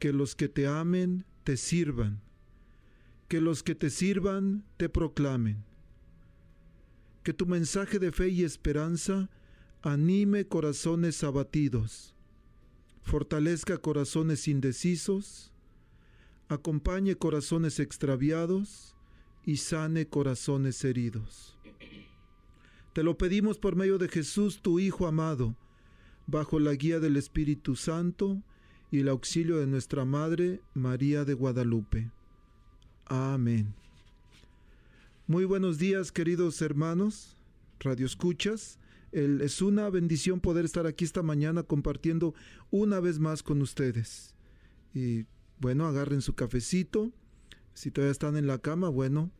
que los que te amen te sirvan, que los que te sirvan te proclamen. Que tu mensaje de fe y esperanza anime corazones abatidos, fortalezca corazones indecisos, acompañe corazones extraviados y sane corazones heridos. Te lo pedimos por medio de Jesús, tu Hijo amado, bajo la guía del Espíritu Santo y el auxilio de nuestra Madre María de Guadalupe. Amén. Muy buenos días, queridos hermanos, Radio Escuchas. es una bendición poder estar aquí esta mañana compartiendo una vez más con ustedes. Y bueno, agarren su cafecito. Si todavía están en la cama, bueno,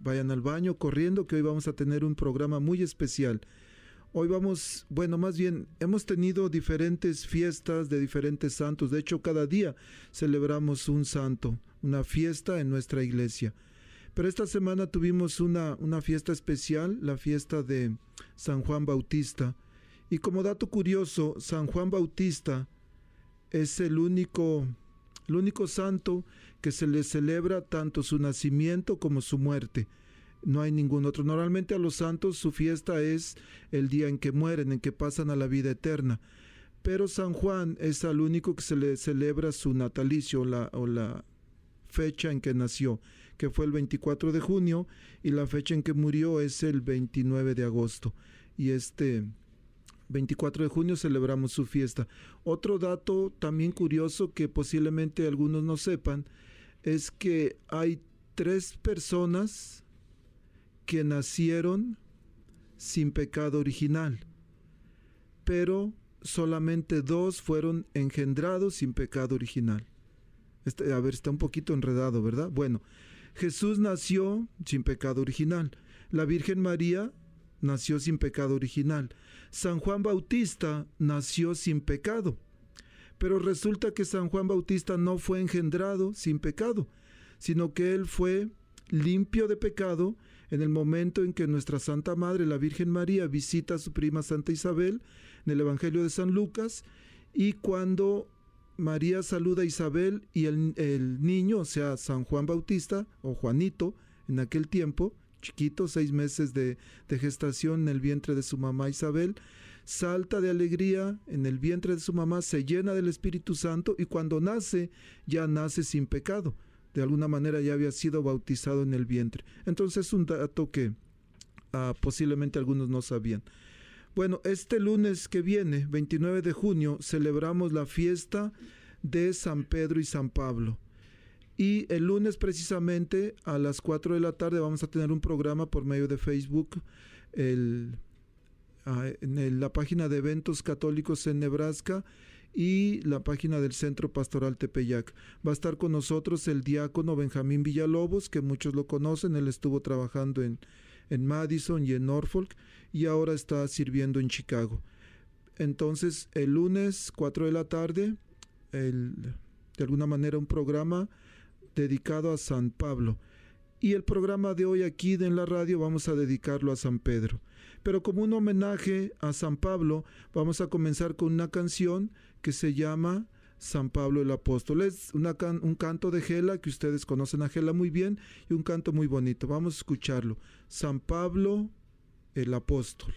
vayan al baño corriendo, que hoy vamos a tener un programa muy especial. Hoy vamos, bueno, más bien, hemos tenido diferentes fiestas de diferentes santos. De hecho, cada día celebramos un santo, una fiesta en nuestra iglesia. Pero esta semana tuvimos una, una fiesta especial, la fiesta de San Juan Bautista. Y como dato curioso, San Juan Bautista es el único, el único santo que se le celebra tanto su nacimiento como su muerte no hay ningún otro. Normalmente a los santos su fiesta es el día en que mueren, en que pasan a la vida eterna. Pero San Juan es al único que se le celebra su natalicio o la fecha en que nació, que fue el 24 de junio, y la fecha en que murió es el 29 de agosto. Y este 24 de junio celebramos su fiesta. Otro dato también curioso que posiblemente algunos no sepan es que hay tres personas que nacieron sin pecado original, pero solamente dos fueron engendrados sin pecado original. Este, a ver, está un poquito enredado, ¿verdad? Bueno, Jesús nació sin pecado original. La Virgen María nació sin pecado original. San Juan Bautista nació sin pecado. Pero resulta que San Juan Bautista no fue engendrado sin pecado, sino que él fue limpio de pecado en el momento en que nuestra Santa Madre, la Virgen María, visita a su prima Santa Isabel en el Evangelio de San Lucas y cuando María saluda a Isabel y el, niño, o sea, San Juan Bautista o Juanito, en aquel tiempo, chiquito, seis meses de, gestación en el vientre de su mamá Isabel, salta de alegría en el vientre de su mamá, se llena del Espíritu Santo y cuando nace, ya nace sin pecado de alguna manera ya había sido bautizado en el vientre. Entonces es un dato que ah, posiblemente algunos no sabían. Bueno, este lunes que viene, 29 de junio, celebramos la fiesta de San Pedro y San Pablo. Y el lunes precisamente a las 4 de la tarde vamos a tener un programa por medio de Facebook, ah, en la página de eventos católicos en Nebraska y la página del Centro Pastoral Tepeyac. Va a estar con nosotros el diácono Benjamín Villalobos, que muchos lo conocen, él estuvo trabajando en, en Madison y en Norfolk y ahora está sirviendo en Chicago. Entonces, el lunes 4 de la tarde, el, de alguna manera un programa dedicado a San Pablo. Y el programa de hoy aquí en la radio vamos a dedicarlo a San Pedro. Pero como un homenaje a San Pablo, vamos a comenzar con una canción que se llama San Pablo el Apóstol. Es un canto de Gela que ustedes conocen a Gela muy bien y un canto muy bonito. Vamos a escucharlo. San Pablo el Apóstol.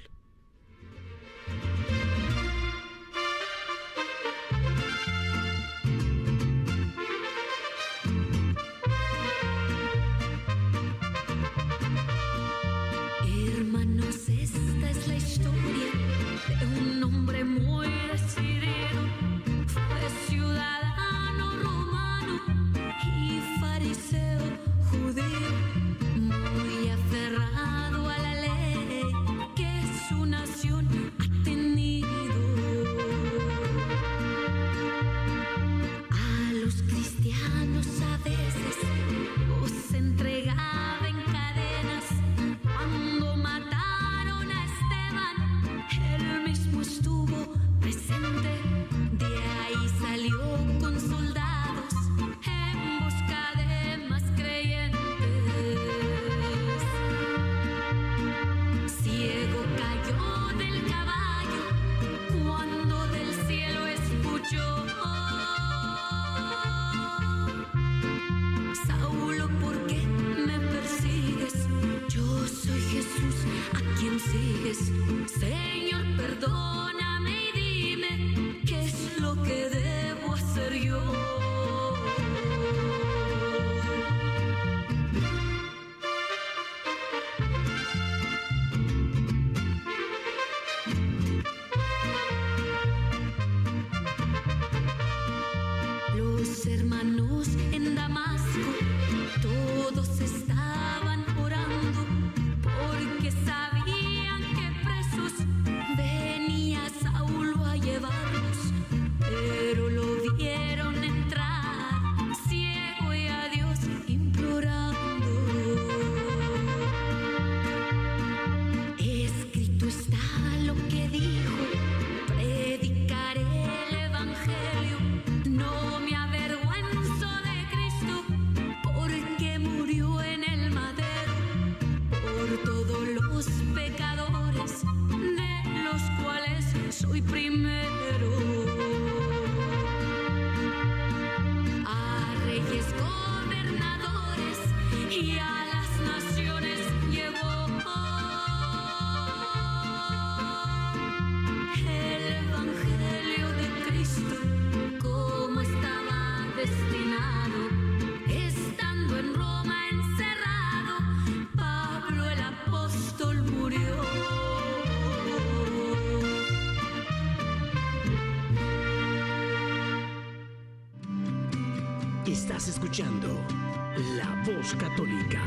La Voz Católica.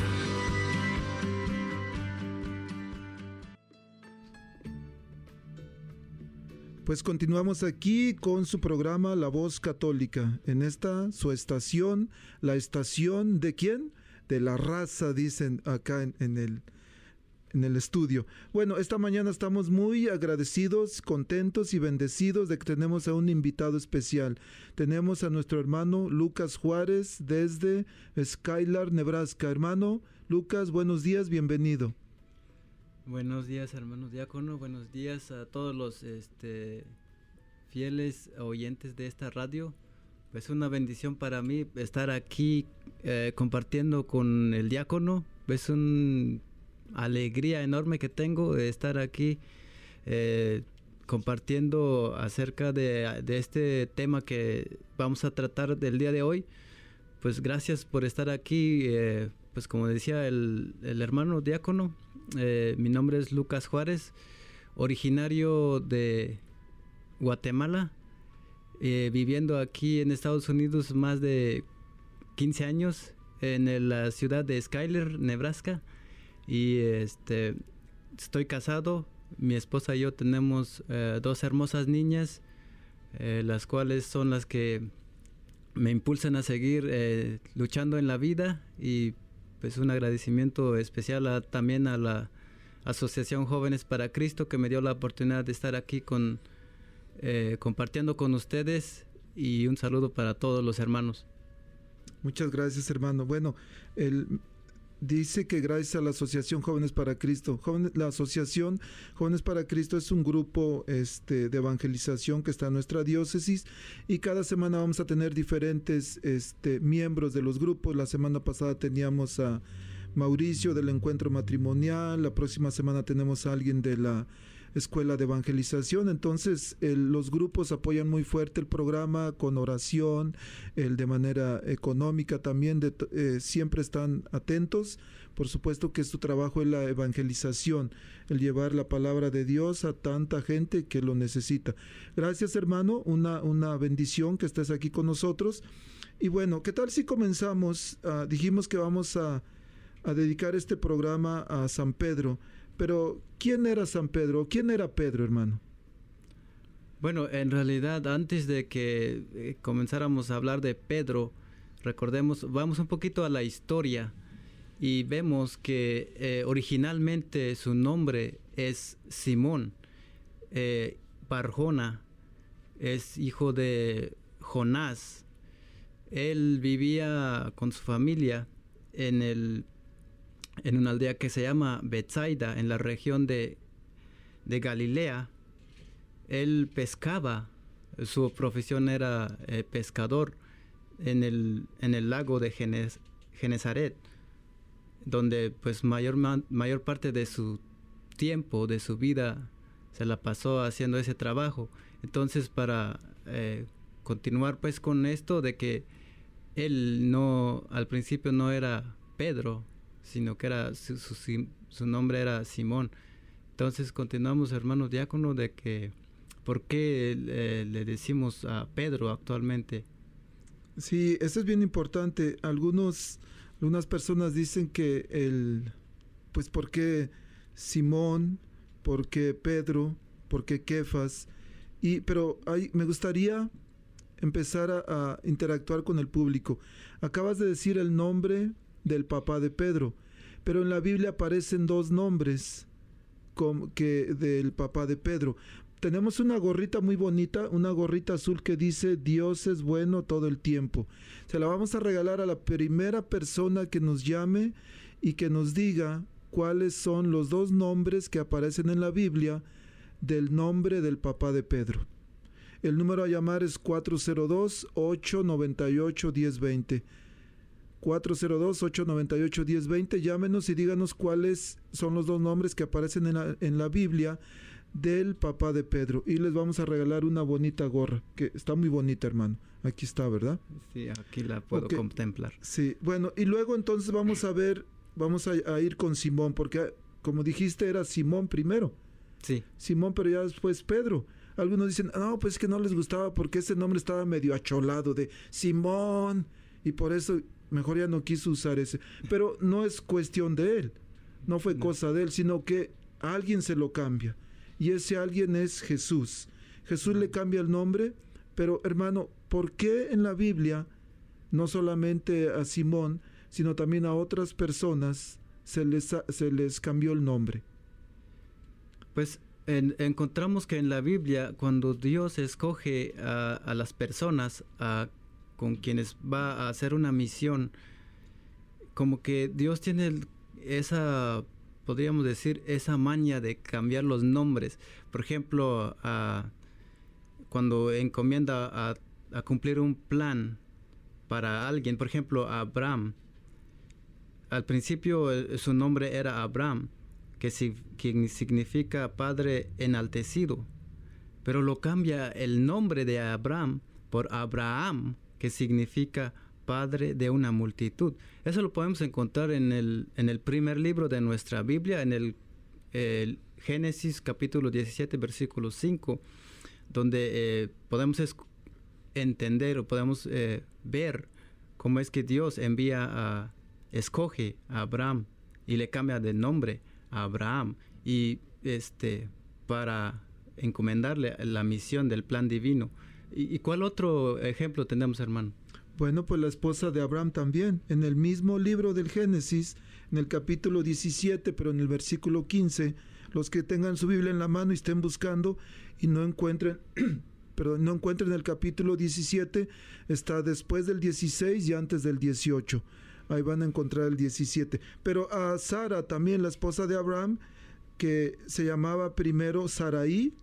Pues continuamos aquí con su programa La Voz Católica. En esta, su estación, la estación de quién? De la raza, dicen acá en el, en el estudio. Bueno, esta mañana estamos muy agradecidos, contentos y bendecidos de que tenemos a un invitado especial. Tenemos a nuestro hermano Lucas Juárez desde Skylar, Nebraska. Hermano Lucas, buenos días, bienvenido. Buenos días, hermanos diácono. Buenos días a todos los este, fieles oyentes de esta radio. Es una bendición para mí estar aquí eh, compartiendo con el diácono. Es un alegría enorme que tengo de estar aquí eh, compartiendo acerca de, este tema que vamos a tratar del día de hoy. Pues gracias por estar aquí. Eh, pues como decía el, hermano diácono, eh, mi nombre es Lucas Juárez, originario de Guatemala, viviendo aquí en Estados Unidos más de 15 años en la ciudad de Skyler, Nebraska. Y este, estoy casado, mi esposa y yo tenemos eh, dos hermosas niñas, eh, las cuales son las que me impulsan a seguir eh, luchando en la vida y pues un agradecimiento especial también a la Asociación Jóvenes para Cristo que me dio la oportunidad de estar aquí con compartiendo con ustedes y un saludo para todos los hermanos. Muchas gracias, hermano. Bueno, el, dice que gracias a la Asociación Jóvenes para Cristo, la Asociación Jóvenes para Cristo es un grupo este, de evangelización que está en nuestra diócesis y cada semana vamos a tener diferentes este, miembros de los grupos. La semana pasada teníamos a Mauricio del encuentro matrimonial, la próxima semana tenemos a alguien de la escuela de evangelización. Entonces, los grupos apoyan muy fuerte el programa con oración, el de manera económica también, de, eh, siempre están atentos. Por supuesto que su trabajo es la evangelización, el llevar la palabra de Dios a tanta gente que lo necesita. Gracias, hermano, una, una bendición que estés aquí con nosotros. Y bueno, ¿qué tal si comenzamos? Ah, dijimos que vamos a, a dedicar este programa a San Pedro. Pero, ¿quién era San Pedro? ¿Quién era Pedro, hermano? Bueno, en realidad, antes de que eh, comenzáramos a hablar de Pedro, recordemos, vamos un poquito a la historia y vemos que eh, originalmente su nombre es Simón eh, Barjona, es hijo de Jonás. Él vivía con su familia en el en una aldea que se llama Bethsaida, en la región de, Galilea. Él pescaba, su profesión era eh, pescador en el, en el lago de Genezaret, donde pues mayor, mayor parte de su tiempo, de su vida, se la pasó haciendo ese trabajo. Entonces, para eh, continuar pues con esto de que él no, al principio no era Pedro, sino que era su, su, nombre era Simón. Entonces continuamos, hermanos diácono, de que ¿por qué eh, le decimos a Pedro actualmente? Sí, eso es bien importante. Algunos, algunas personas dicen que el, pues, ¿por qué Simón? ¿Por qué Pedro? ¿Por qué Kefas? Y, pero hay, me gustaría empezar a, interactuar con el público. Acabas de decir el nombre del papá de Pedro, pero en la Biblia aparecen dos nombres como que del papá de Pedro. Tenemos una gorrita muy bonita, una gorrita azul que dice Dios es bueno todo el tiempo. Se la vamos a regalar a la primera persona que nos llame y que nos diga cuáles son los dos nombres que aparecen en la Biblia del nombre del papá de Pedro. El número a llamar es 402-898-1020. 402-898-1020. Llámenos y díganos cuáles son los dos nombres que aparecen en la, en la, Biblia del papá de Pedro. Y les vamos a regalar una bonita gorra, que está muy bonita, hermano. Aquí está, ¿verdad? Sí, aquí la puedo contemplar. Sí, bueno, y luego entonces vamos a ver, vamos a, a, ir con Simón, porque como dijiste, era Simón primero. Sí. Simón, pero ya después Pedro. Algunos dicen, no, pues es que no les gustaba porque ese nombre estaba medio acholado de Simón. Y por eso mejor ya no quiso usar ese. Pero no es cuestión de él, no fue cosa de él, sino que alguien se lo cambia. Y ese alguien es Jesús. Jesús le cambia el nombre, pero hermano, ¿por qué en la Biblia no solamente a Simón, sino también a otras personas se les, se les cambió el nombre? Pues encontramos que en la Biblia, cuando Dios escoge a, a las personas, a con quienes va a hacer una misión, como que Dios tiene esa, podríamos decir, esa maña de cambiar los nombres. Por ejemplo, cuando encomienda a, cumplir un plan para alguien, por ejemplo, a Abraham, al principio eh, su nombre era Abraham, que significa padre enaltecido, pero lo cambia el nombre de Abraham por Abraham, que significa padre de una multitud. Eso lo podemos encontrar en el, en el primer libro de nuestra Biblia, en el, Génesis capítulo 17, versículo 5, donde eh, podemos entender o podemos eh, ver cómo es que Dios envía a, escoge a Abraham y le cambia de nombre a Abraham y este para encomendarle la misión del plan divino. ¿Y, cuál otro ejemplo tenemos, hermano? Bueno, pues la esposa de Abraham también, en el mismo libro del Génesis, en el capítulo 17, pero en el versículo 15, los que tengan su Biblia en la mano y estén buscando y no encuentren, pero no encuentra en el capítulo 17, está después del 16 y antes del 18. Ahí van a encontrar el 17. Pero a Sara, también la esposa de Abraham, que se llamaba primero Saraí,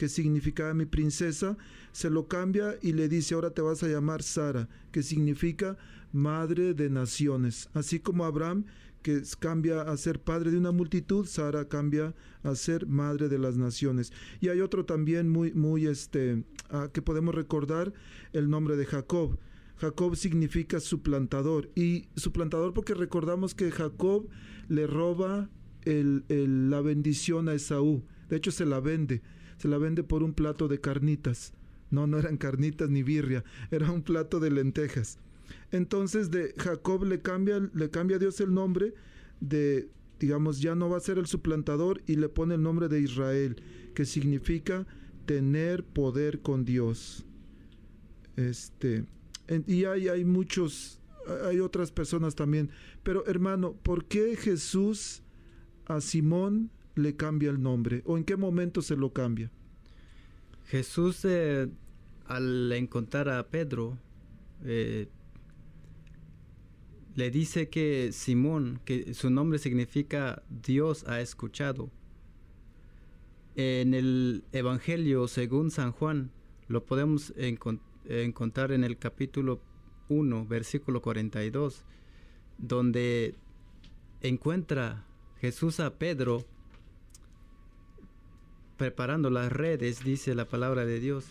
que significaba mi princesa, se lo cambia y le dice, ahora te vas a llamar Sara, que significa madre de naciones. Así como Abraham, que cambia a ser padre de una multitud, Sara cambia a ser madre de las naciones. Y hay otro también muy, muy, este, ah, que podemos recordar, el nombre de Jacob. Jacob significa suplantador. Y suplantador porque recordamos que Jacob le roba la bendición a Esaú. De hecho, se la vende se la vende por un plato de carnitas. No, no eran carnitas ni birria, era un plato de lentejas. Entonces de Jacob le cambia, le cambia a Dios el nombre de, digamos, ya no va a ser el suplantador y le pone el nombre de Israel, que significa tener poder con Dios. Este, y hay, hay muchos, hay otras personas también. Pero hermano, ¿por qué Jesús a Simón le cambia el nombre? ¿O en qué momento se lo cambia? Jesús, eh, al encontrar a Pedro, eh, le dice que Simón, que su nombre significa Dios ha escuchado. En el Evangelio según San Juan, lo podemos encontrar en el capítulo 1, versículo 42, donde encuentra Jesús a Pedro preparando las redes, dice la palabra de Dios,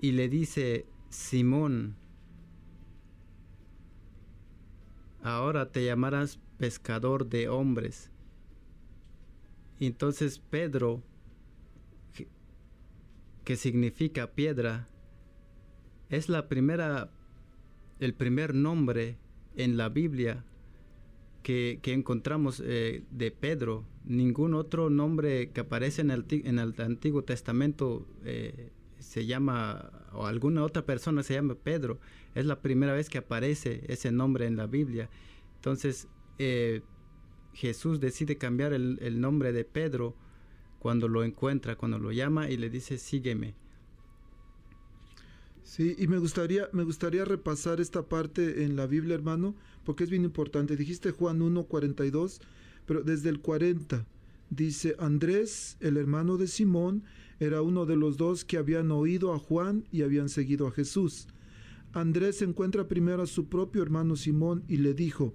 y le dice, Simón, ahora te llamarás pescador de hombres. entonces Pedro, que significa piedra, es la primera, el primer nombre en la Biblia que, encontramos eh, de Pedro. Ningún otro nombre que aparece en el, en el Antiguo Testamento eh, se llama, o alguna otra persona se llama Pedro. Es la primera vez que aparece ese nombre en la Biblia. Entonces, eh, Jesús decide cambiar el, el, nombre de Pedro cuando lo encuentra, cuando lo llama y le dice, sígueme. Sí, y me gustaría, me gustaría repasar esta parte en la Biblia, hermano, porque es bien importante. Dijiste Juan 1, 42, pero desde el 40 dice, Andrés, el hermano de Simón, era uno de los dos que habían oído a Juan y habían seguido a Jesús. Andrés encuentra primero a su propio hermano Simón y le dijo,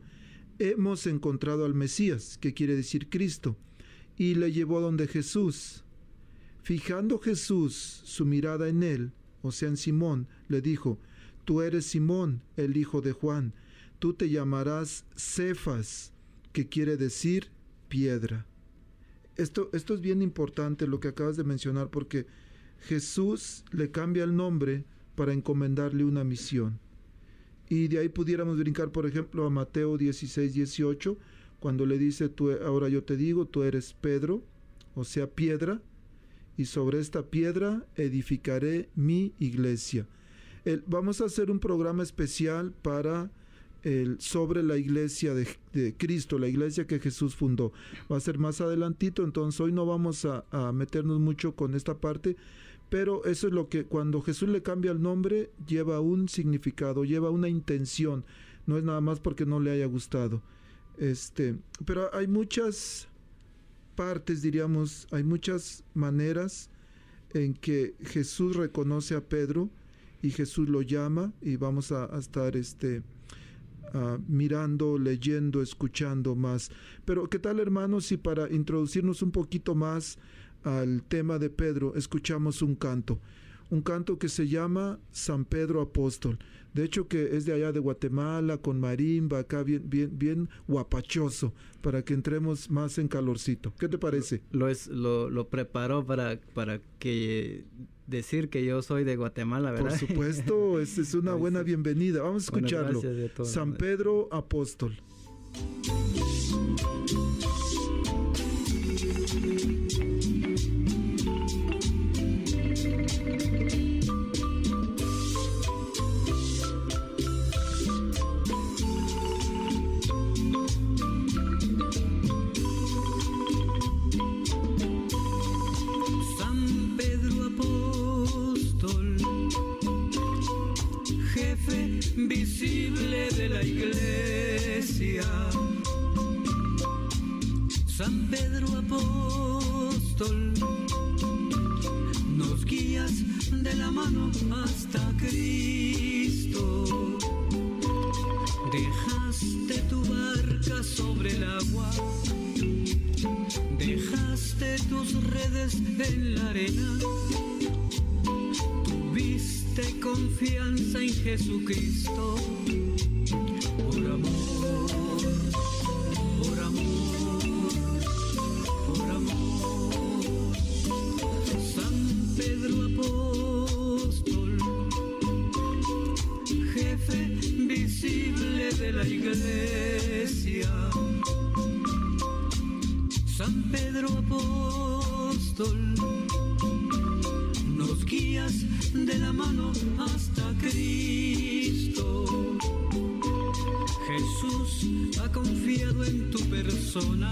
hemos encontrado al Mesías, que quiere decir Cristo, y le llevó donde Jesús. Fijando Jesús su mirada en él, o sea, en Simón, le dijo, Tú eres Simón, el hijo de Juan, tú te llamarás Cefas, que quiere decir piedra. Esto, esto es bien importante lo que acabas de mencionar porque Jesús le cambia el nombre para encomendarle una misión. Y de ahí pudiéramos brincar, por ejemplo, a Mateo 16, 18, cuando le dice, tú, ahora yo te digo, tú eres Pedro, o sea, piedra, y sobre esta piedra edificaré mi iglesia. vamos a hacer un programa especial para el, sobre la iglesia de, Cristo, la iglesia que Jesús fundó. Va a ser más adelantito, entonces hoy no vamos a, a meternos mucho con esta parte, pero eso es lo que cuando Jesús le cambia el nombre lleva un significado, lleva una intención, no es nada más porque no le haya gustado. Este, pero hay muchas partes, diríamos, hay muchas maneras en que Jesús reconoce a Pedro y Jesús lo llama y vamos a, estar este, mirando, leyendo, escuchando más. Pero ¿qué tal hermanos si para introducirnos un poquito más al tema de Pedro escuchamos un canto? Un canto que se llama San Pedro Apóstol. De hecho que es de allá de Guatemala, con marimba, acá bien, bien, bien guapachoso, para que entremos más en calorcito. ¿Qué te parece? Lo, es, lo, lo preparó para, para que decir que yo soy de Guatemala, ¿verdad? Por supuesto, es, es una buena bienvenida. Vamos a escucharlo. San Pedro Apóstol. Visible de la iglesia. San Pedro Apóstol, nos guías de la mano hasta Cristo. Dejaste tu barca sobre el agua, dejaste tus redes en la arena confianza en Jesucristo. Por amor,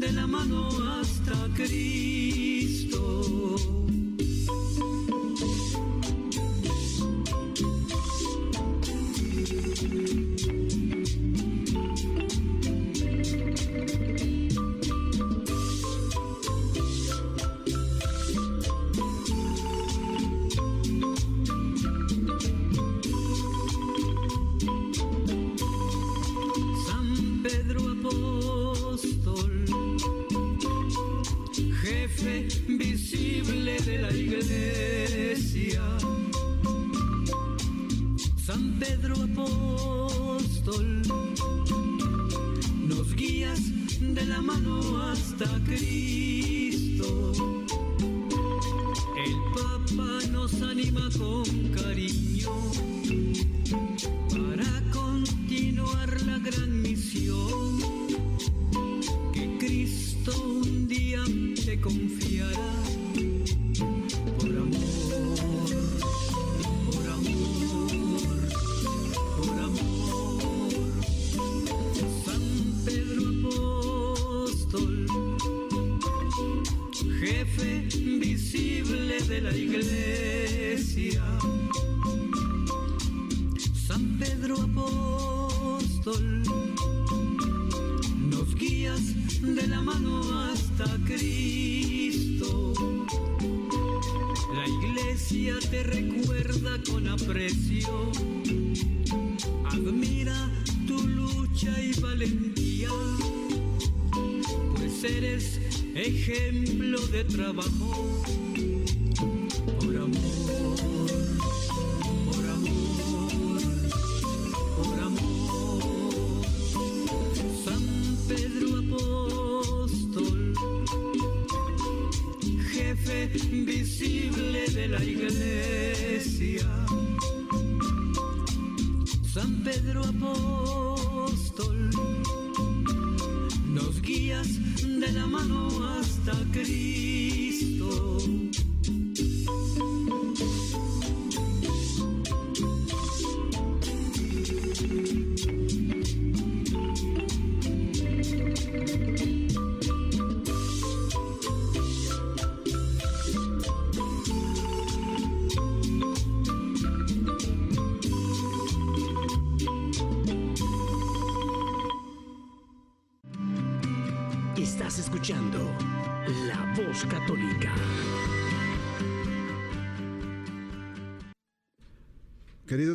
de la mano hasta Cristo. pues eres ejemplo de trabajo.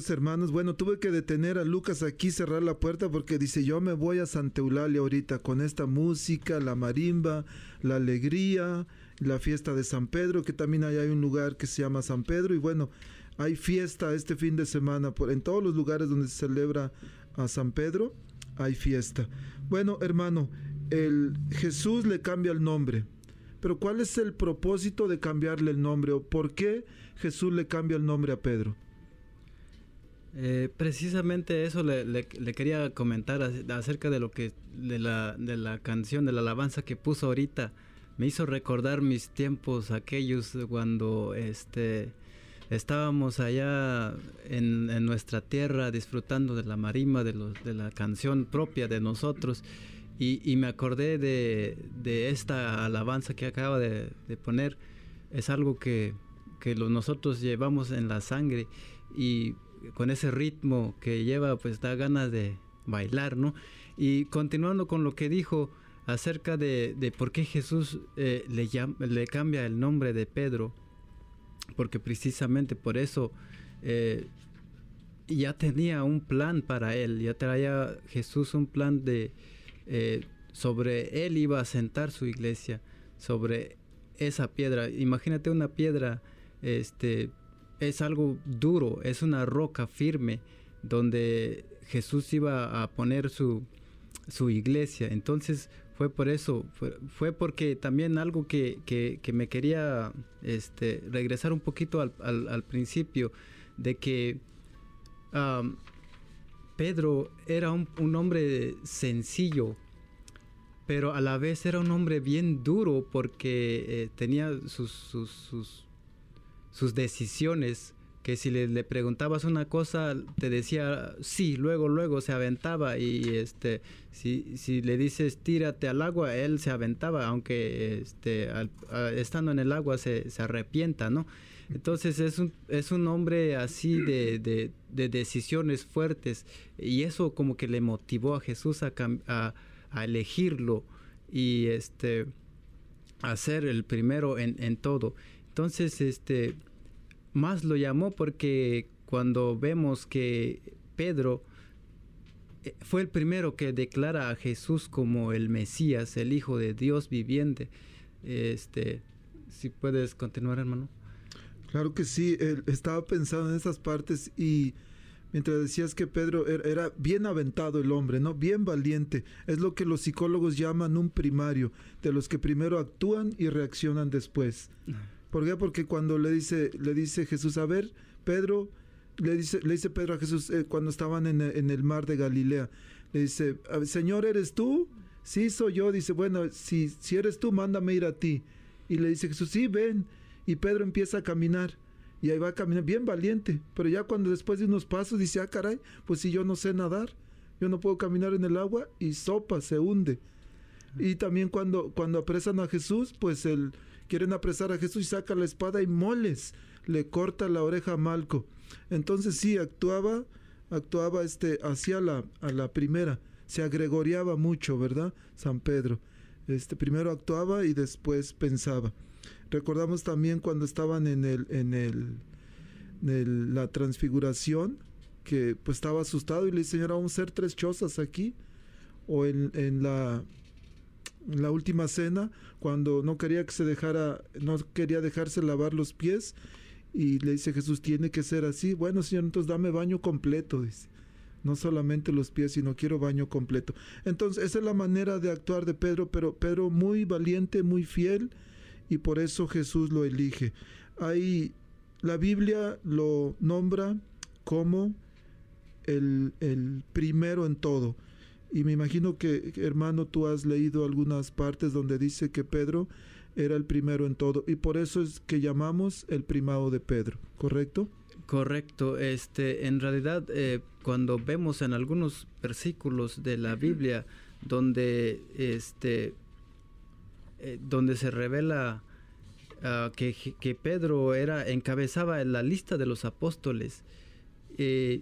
Hermanos, bueno, tuve que detener a Lucas aquí, cerrar la puerta porque dice, yo me voy a Santa Eulalia ahorita con esta música, la marimba, la alegría, la fiesta de San Pedro, que también hay un lugar que se llama San Pedro y bueno, hay fiesta este fin de semana, por, en todos los lugares donde se celebra a San Pedro, hay fiesta. Bueno, hermano, el Jesús le cambia el nombre Pero ¿cuál es el propósito de cambiarle el nombre o por qué Jesús le cambia el nombre a Pedro? Eh, precisamente eso le, quería comentar acerca de lo que de la, de la canción de la alabanza que puso ahorita. Me hizo recordar mis tiempos aquellos cuando este estábamos allá en, nuestra tierra disfrutando de la marima de, los, de la canción propia de nosotros. Y, me acordé de, esta alabanza que acaba de, poner. Es algo que, que nosotros llevamos en la sangre y con ese ritmo que lleva, pues da ganas de bailar, ¿no? Y continuando con lo que dijo acerca de, por qué Jesús eh, le, le cambia el nombre de Pedro, porque precisamente por eso eh, ya tenía un plan para él, ya traía Jesús un plan de eh, sobre él iba a sentar su iglesia, sobre esa piedra. Imagínate una piedra este, es algo duro, es una roca firme donde Jesús iba a poner su, su iglesia. Entonces fue por eso, fue, porque también algo que, que, me quería este, regresar un poquito al, al, principio, de que Pedro era un, hombre sencillo, pero a la vez era un hombre bien duro porque eh, tenía sus sus decisiones, que si le, preguntabas una cosa te decía sí, luego, luego se aventaba y este, si, si le dices tírate al agua, él se aventaba, aunque este, estando en el agua se, se, arrepienta, ¿no? Entonces es un, es un hombre así de, de, decisiones fuertes y eso como que le motivó a Jesús a, a, a elegirlo y este, a ser el primero en, en todo. Entonces, este, más lo llamó porque cuando vemos que Pedro eh, fue el primero que declara a Jesús como el Mesías, el Hijo de Dios viviente. Este, si puedes continuar, hermano. Claro que sí, estaba pensando en esas partes y mientras decías que Pedro er, era bien aventado el hombre, ¿no? Bien valiente. Es lo que los psicólogos llaman un primario, de los que primero actúan y reaccionan después. ¿Por qué? Porque cuando le dice, le dice Jesús, a ver, Pedro, le dice, le dice Pedro a Jesús eh, cuando estaban en, el mar de Galilea, le dice, Señor, ¿eres tú? Sí, soy yo. Dice, bueno, si, si eres tú, mándame ir a ti. Y le dice Jesús, sí, ven. Y Pedro empieza a caminar. Y ahí va a caminar, bien valiente. Pero ya cuando después de unos pasos dice, ah, caray, pues si yo no sé nadar, yo no puedo caminar en el agua y sopa, se hunde. Y también cuando, cuando apresan a Jesús, pues el, quieren apresar a Jesús y saca la espada y moles, le corta la oreja a Malco. Entonces sí, actuaba, actuaba este, hacia la, a la primera, se agregoriaba mucho, ¿verdad? San Pedro. Este, primero actuaba y después pensaba. Recordamos también cuando estaban en el, en el, la transfiguración, que pues estaba asustado y le dice, Señor, vamos a hacer tres chozas aquí. O en, en la la última cena, cuando no quería que se dejara, no quería dejarse lavar los pies, y le dice Jesús, tiene que ser así. Bueno, Señor, entonces dame baño completo, dice. No solamente los pies, sino quiero baño completo. Entonces, esa es la manera de actuar de Pedro, pero Pedro muy valiente, muy fiel, y por eso Jesús lo elige. Ahí la Biblia lo nombra como el, el primero en todo. Y me imagino que, hermano, tú has leído algunas partes donde dice que Pedro era el primero en todo. Y por eso es que llamamos el primado de Pedro, ¿correcto? Correcto. Este, en realidad, eh, cuando vemos en algunos versículos de la Biblia donde, este, eh, donde se revela ah, que, que, Pedro era encabezaba la lista de los apóstoles, eh,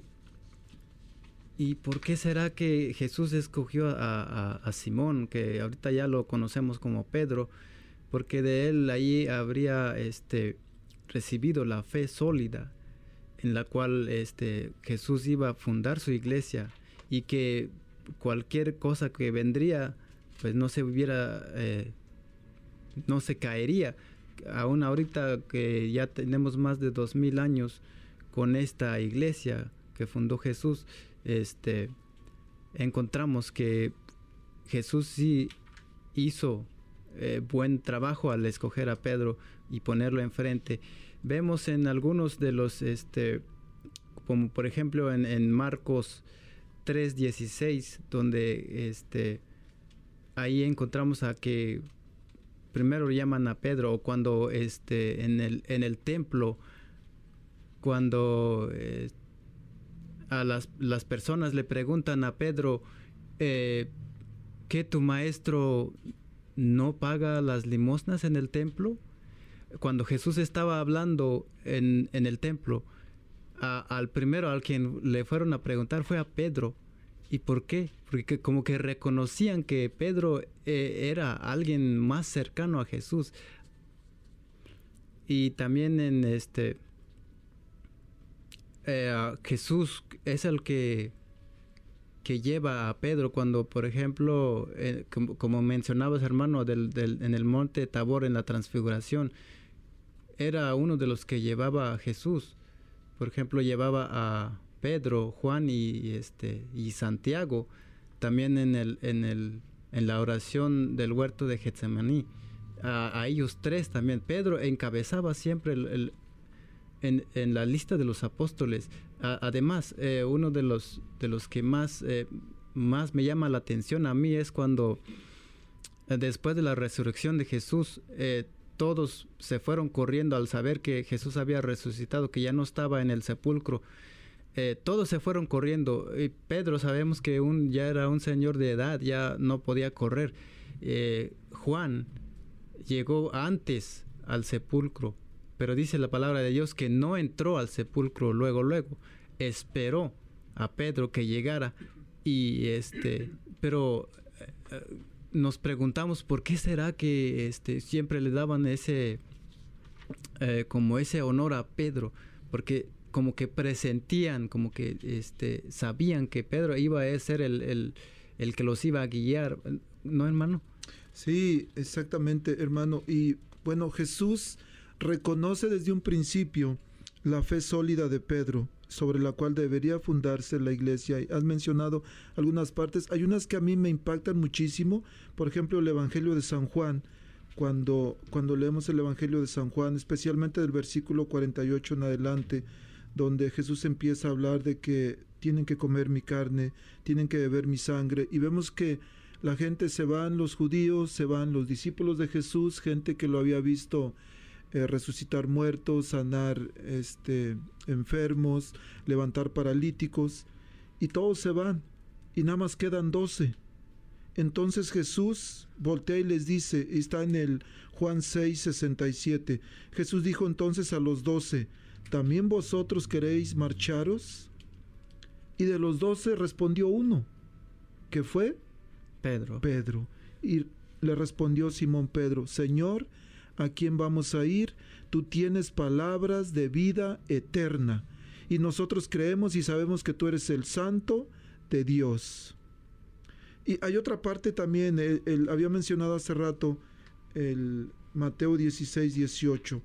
¿Y por qué será que Jesús escogió a, Simón, que ahorita ya lo conocemos como Pedro? Porque de él ahí habría este, recibido la fe sólida en la cual este, Jesús iba a fundar su iglesia y que cualquier cosa que vendría pues no se hubiera, eh, no se caería. Aún ahorita que ya tenemos más de dos mil años con esta iglesia que fundó Jesús, este, encontramos que Jesús sí hizo eh, buen trabajo al escoger a Pedro y ponerlo enfrente. Vemos en algunos de los, este, como por ejemplo en, en Marcos 3:16, donde este, ahí encontramos a que primero llaman a Pedro, o cuando este, en, el, en el templo, cuando eh, a las, las, personas le preguntan a Pedro, eh, ¿que tu maestro no paga las limosnas en el templo? Cuando Jesús estaba hablando en, en el templo, al primero al quien le fueron a preguntar fue a Pedro. ¿Y por qué? Porque como que reconocían que Pedro eh, era alguien más cercano a Jesús. Y también en este eh, Jesús es el que que lleva a Pedro cuando, por ejemplo, eh, como, como, mencionabas, hermano, en el monte Tabor, en la transfiguración, era uno de los que llevaba a Jesús. Por ejemplo, llevaba a Pedro, Juan y, este, y Santiago, también en, el, en, el, en la oración del huerto de Getsemaní. A, ellos tres también. Pedro encabezaba siempre el, en, la lista de los apóstoles. Además, eh, uno de los, de los que más, eh, más me llama la atención a mí es cuando eh, después de la resurrección de Jesús, todos se fueron corriendo al saber que Jesús había resucitado, que ya no estaba en el sepulcro. Todos se fueron corriendo. Y Pedro sabemos que un, ya era un señor de edad, ya no podía correr. Juan llegó antes al sepulcro, pero dice la palabra de Dios que no entró al sepulcro luego, luego. Esperó a Pedro que llegara y este, pero eh, nos preguntamos por qué será que este siempre le daban ese eh, como ese honor a Pedro, porque como que presentían, como que este, sabían que Pedro iba a ser el, el, el, que los iba a guiar, ¿no, hermano? Sí, exactamente, hermano. Y bueno, Jesús reconoce desde un principio la fe sólida de Pedro, sobre la cual debería fundarse la iglesia. Has mencionado algunas partes, hay unas que a mí me impactan muchísimo, por ejemplo, el Evangelio de San Juan. Cuando, cuando leemos el Evangelio de San Juan, especialmente del versículo 48 en adelante, donde Jesús empieza a hablar de que tienen que comer mi carne, tienen que beber mi sangre, y vemos que la gente se van, los judíos, se van los discípulos de Jesús, gente que lo había visto eh, resucitar muertos, sanar este, enfermos, levantar paralíticos, y todos se van, y nada más quedan doce. Entonces Jesús voltea y les dice, está en el Juan 6, 67, Jesús dijo entonces a los doce, ¿también vosotros queréis marcharos? Y de los doce respondió uno, que fue Pedro. Pedro. Y le respondió Simón Pedro, Señor, ¿a quién vamos a ir? Tú tienes palabras de vida eterna. Y nosotros creemos y sabemos que tú eres el santo de Dios. Y hay otra parte también, el, había mencionado hace rato el Mateo 16, 18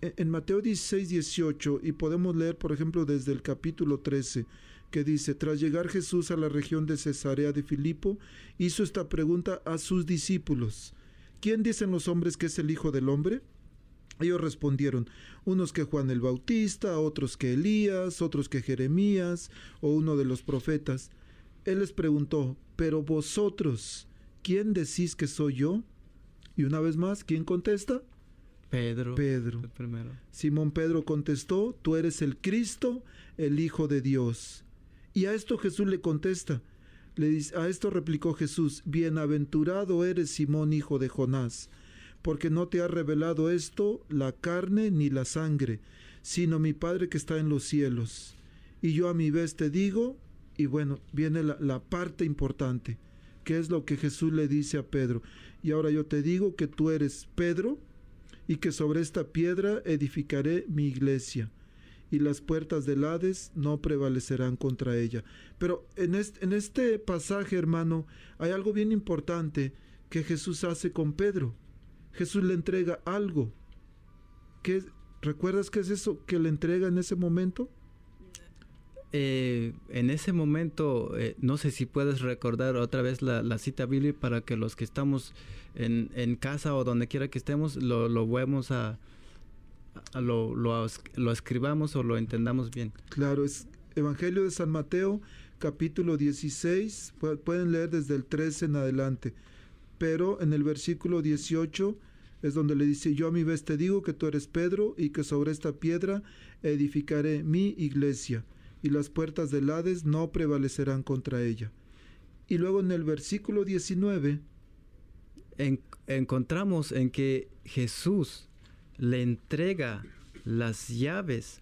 en Mateo 16, 18, y podemos leer, por ejemplo, desde el capítulo 13, que dice, tras llegar Jesús a la región de Cesarea de Filipo, hizo esta pregunta a sus discípulos, ¿quién dicen los hombres que es el Hijo del Hombre? Ellos respondieron, unos que Juan el Bautista, otros que Elías, otros que Jeremías, o uno de los profetas. Él les preguntó, pero vosotros, ¿quién decís que soy yo? Y una vez más, ¿quién contesta? Pedro. Pedro. Primero. Simón Pedro contestó, tú eres el Cristo, el Hijo de Dios. Y a esto Jesús le contesta. A esto replicó Jesús, bienaventurado eres Simón, hijo de Jonás, porque no te ha revelado esto la carne ni la sangre, sino mi Padre que está en los cielos. Y yo a mi vez te digo, y bueno, viene la parte importante, que es lo que Jesús le dice a Pedro. Y ahora yo te digo que tú eres Pedro, y que sobre esta piedra edificaré mi iglesia, y las puertas del Hades no prevalecerán contra ella. Pero en este, en este pasaje, hermano, hay algo bien importante que Jesús hace con Pedro. Jesús le entrega algo. ¿Qué, ¿Recuerdas qué es eso que le entrega en ese momento? eh, en ese momento, eh, no sé si puedes recordar otra vez la, cita bíblica para que los que estamos en, en casa o donde quiera que estemos lo, lo vemos a, a lo, lo, lo escribamos o lo entendamos bien. Claro, es Evangelio de San Mateo, capítulo 16, pu- pueden leer desde el 13 en adelante, pero en el versículo 18 es donde le dice, yo a mi vez te digo que tú eres Pedro y que sobre esta piedra edificaré mi iglesia y las puertas del Hades no prevalecerán contra ella. Y luego en el versículo 19, En- encontramos en que Jesús le entrega las llaves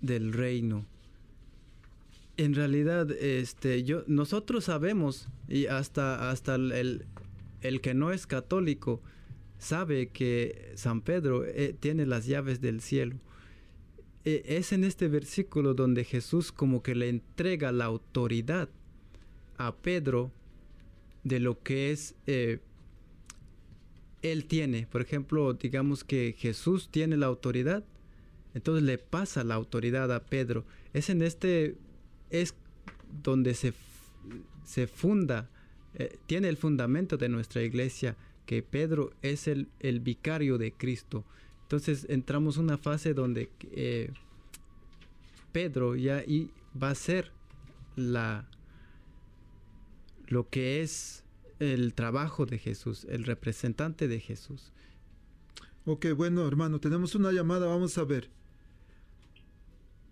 del reino. En realidad, este, yo, nosotros sabemos, y hasta, hasta el, el- que no es católico sabe que San Pedro eh, tiene las llaves del cielo. Eh, es en este versículo donde Jesús como que le entrega la autoridad a Pedro de lo que es eh, él tiene. Por ejemplo, digamos que Jesús tiene la autoridad, entonces le pasa la autoridad a Pedro. Es en este, es donde se, se funda, eh, tiene el fundamento de nuestra iglesia, que Pedro es el, el vicario de Cristo. Entonces entramos en una fase donde eh, Pedro ya y va a ser la lo que es el trabajo de Jesús, el representante de Jesús. ok, bueno hermano, tenemos una llamada, vamos a ver.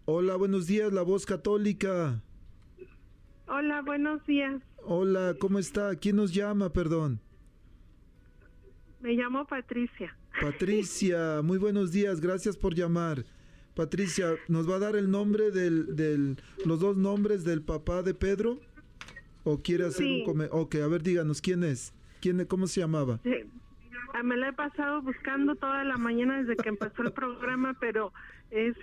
Hola, buenos días, la voz católica. Hola, buenos días. Hola, ¿cómo está? ¿Quién nos llama, perdón? Me llamo Patricia. Patricia, muy buenos días, gracias por llamar. Patricia, ¿nos va a dar el nombre del, del los dos nombres del papá de Pedro? ¿O quiere hacer Sí. un comentario? Ok, a ver, díganos, ¿quién es? ¿Quién, ¿Cómo se llamaba? Ah, Me la he pasado buscando toda la mañana desde que empezó el programa, pero es,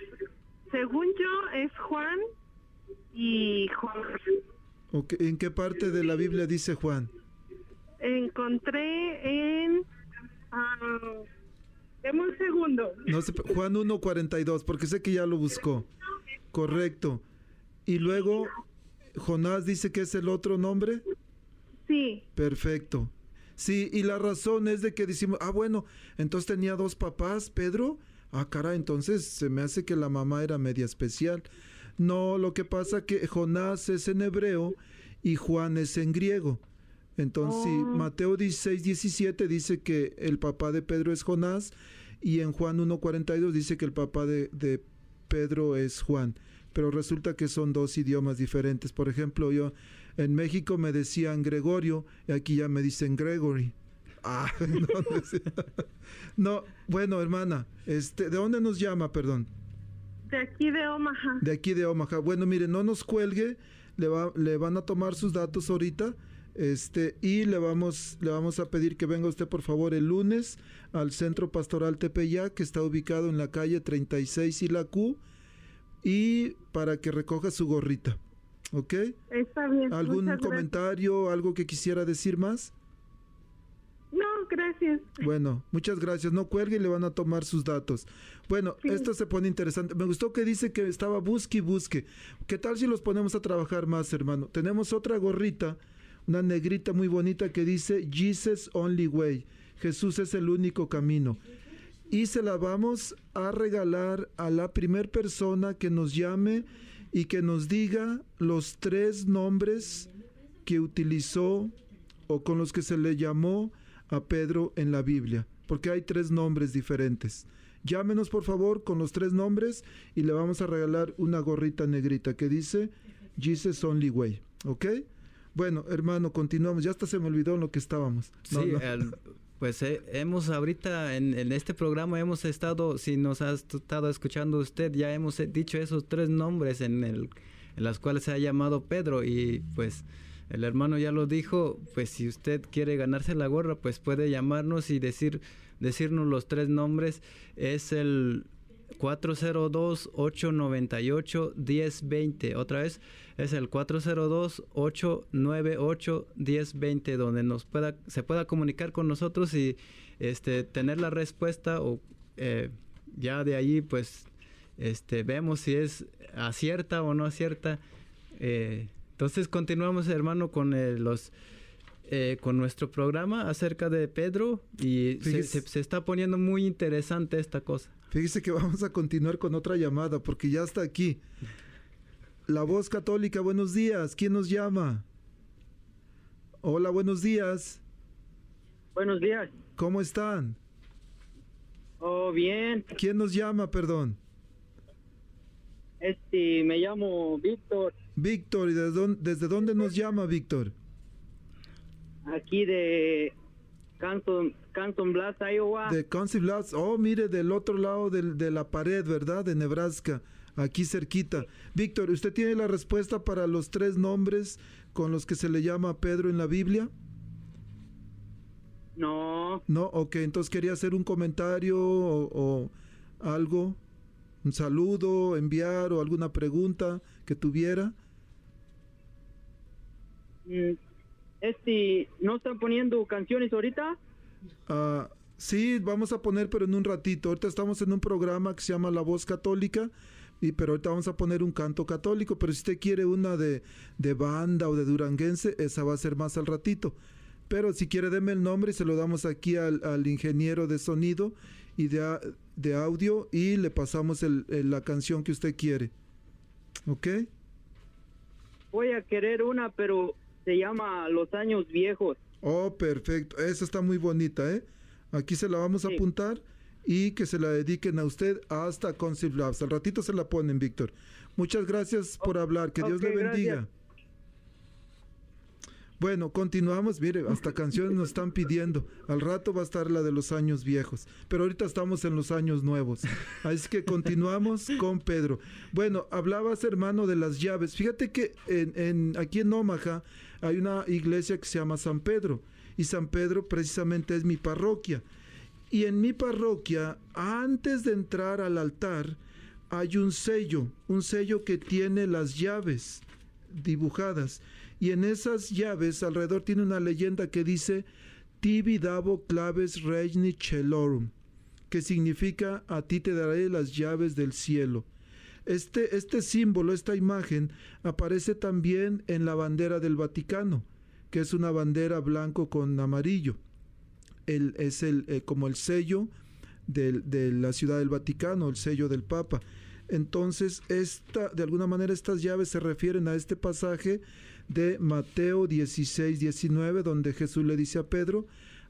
según yo, es Juan y Juan. ¿En qué parte de la Biblia dice Juan? Encontré en... deme un segundo. No sé, Juan 1.42, porque sé que ya lo buscó. Correcto. Y luego, Jonás dice que es el otro nombre. Sí, Perfecto. Sí, y la razón es de que decimos, ah, bueno, entonces tenía dos papás, Pedro. Ah, cara, entonces se me hace que la mamá era media especial. No, lo que pasa que Jonás es en hebreo y Juan es en griego. Entonces, Oh. Mateo 16, 17 dice que el papá de Pedro es Jonás y en Juan 1.42 dice que el papá de, de Pedro es Juan. Pero resulta que son dos idiomas diferentes. Por ejemplo, yo en México me decían Gregorio y aquí ya me dicen Gregory. Ah, no, no, bueno, hermana, este, ¿de dónde nos llama, perdón? de aquí de Omaha. De aquí de Omaha. Bueno, mire, no nos cuelgue, le, va, le van a tomar sus datos ahorita. Este, y le vamos, le vamos a pedir que venga usted, por favor, el lunes al Centro Pastoral Tepeyac, que está ubicado en la calle 36 y la Q, y para que recoja su gorrita. ¿Ok? Está bien. ¿Algún comentario, algo que quisiera decir más? No, gracias. Bueno, muchas gracias. No cuelgue y le van a tomar sus datos. Bueno, Sí. esto se pone interesante. Me gustó que dice que estaba busque y busque. ¿Qué tal si los ponemos a trabajar más, hermano? Tenemos otra gorrita, una negrita muy bonita que dice Jesus Only Way. Jesús es el único camino. Y se la vamos a regalar a la primer persona que nos llame y que nos diga los tres nombres que utilizó o con los que se le llamó a Pedro en la Biblia, porque hay tres nombres diferentes. Llámenos por favor con los tres nombres y le vamos a regalar una gorrita negrita que dice Jesus Only Way, ¿ok? Bueno, hermano, continuamos. Ya hasta se me olvidó en lo que estábamos. No, sí, no. el- pues eh, hemos ahorita en, en este programa hemos estado, si nos ha estado escuchando usted, ya hemos eh, dicho esos tres nombres en, el, en las cuales se ha llamado Pedro y pues el hermano ya lo dijo, pues si usted quiere ganarse la gorra, pues puede llamarnos y decir decirnos los tres nombres. Es el 402-898-1020. Otra vez es el 402-898-1020, donde nos pueda, se pueda comunicar con nosotros y este, tener la respuesta o eh, ya de ahí pues este, vemos si es acierta o no acierta. Eh, entonces continuamos, hermano, con eh, los eh, con nuestro programa acerca de Pedro y se, Fíjese- se- se está poniendo muy interesante esta cosa. Fíjese que vamos a continuar con otra llamada porque ya está aquí. La voz católica, buenos días. ¿Quién nos llama? Hola, buenos días. Buenos días. ¿Cómo están? Oh, bien. ¿Quién nos llama, perdón? Este, me llamo Víctor, Víctor, ¿y desde dónde, desde dónde nos llama Víctor? Aquí de Canton, Canton Blast, Iowa. De Council Bluffs. Oh, mire, del otro lado del- de la pared, ¿verdad? De Nebraska, aquí cerquita. Víctor, ¿usted tiene la respuesta para los tres nombres con los que se le llama a Pedro en la Biblia? No, No, ok, entonces quería hacer un comentario o, o algo, un saludo, enviar o alguna pregunta que tuviera. mm, este, ¿no están poniendo canciones ahorita? Ah, sí, vamos a poner, pero en un ratito. Ahorita estamos en un programa que se llama La Voz Católica, y, pero ahorita vamos a poner un canto católico. Pero si usted quiere una de, de banda o de duranguense, esa va a ser más al ratito. Pero si quiere, deme el nombre y se lo damos aquí al, al ingeniero de sonido y de, de audio y le pasamos el- el- la canción que usted quiere. ¿Ok? Voy a querer una, pero se llama Los Años Viejos. Oh, perfecto. Esa está muy bonita, ¿eh? Aquí se la vamos a apuntar y que se la dediquen a usted hasta Concil Labs. Al ratito se la ponen, Víctor. Muchas gracias por hablar. Que Dios le bendiga. gracias. Bueno, continuamos. Mire, hasta canciones nos están pidiendo. Al rato va a estar la de los años viejos. Pero ahorita estamos en los años nuevos. Así que continuamos con Pedro. Bueno, hablabas, hermano, de las llaves. Fíjate que en, aquí en Omaha hay una iglesia que se llama San Pedro. Y San Pedro precisamente es mi parroquia. Y en mi parroquia, antes de entrar al altar, hay un sello, un sello que tiene las llaves dibujadas. Y en esas llaves alrededor tiene una leyenda que dice Tibi dabo claves regni celorum, que significa a ti te daré las llaves del cielo. Este, este símbolo, esta imagen, aparece también en la bandera del Vaticano, que es una bandera blanco con amarillo. El- es el, eh, como el sello de la ciudad del Vaticano, el sello del Papa. Entonces, esta, de alguna manera estas llaves se refieren a este pasaje de Mateo 16, 19, donde Jesús le dice a Pedro,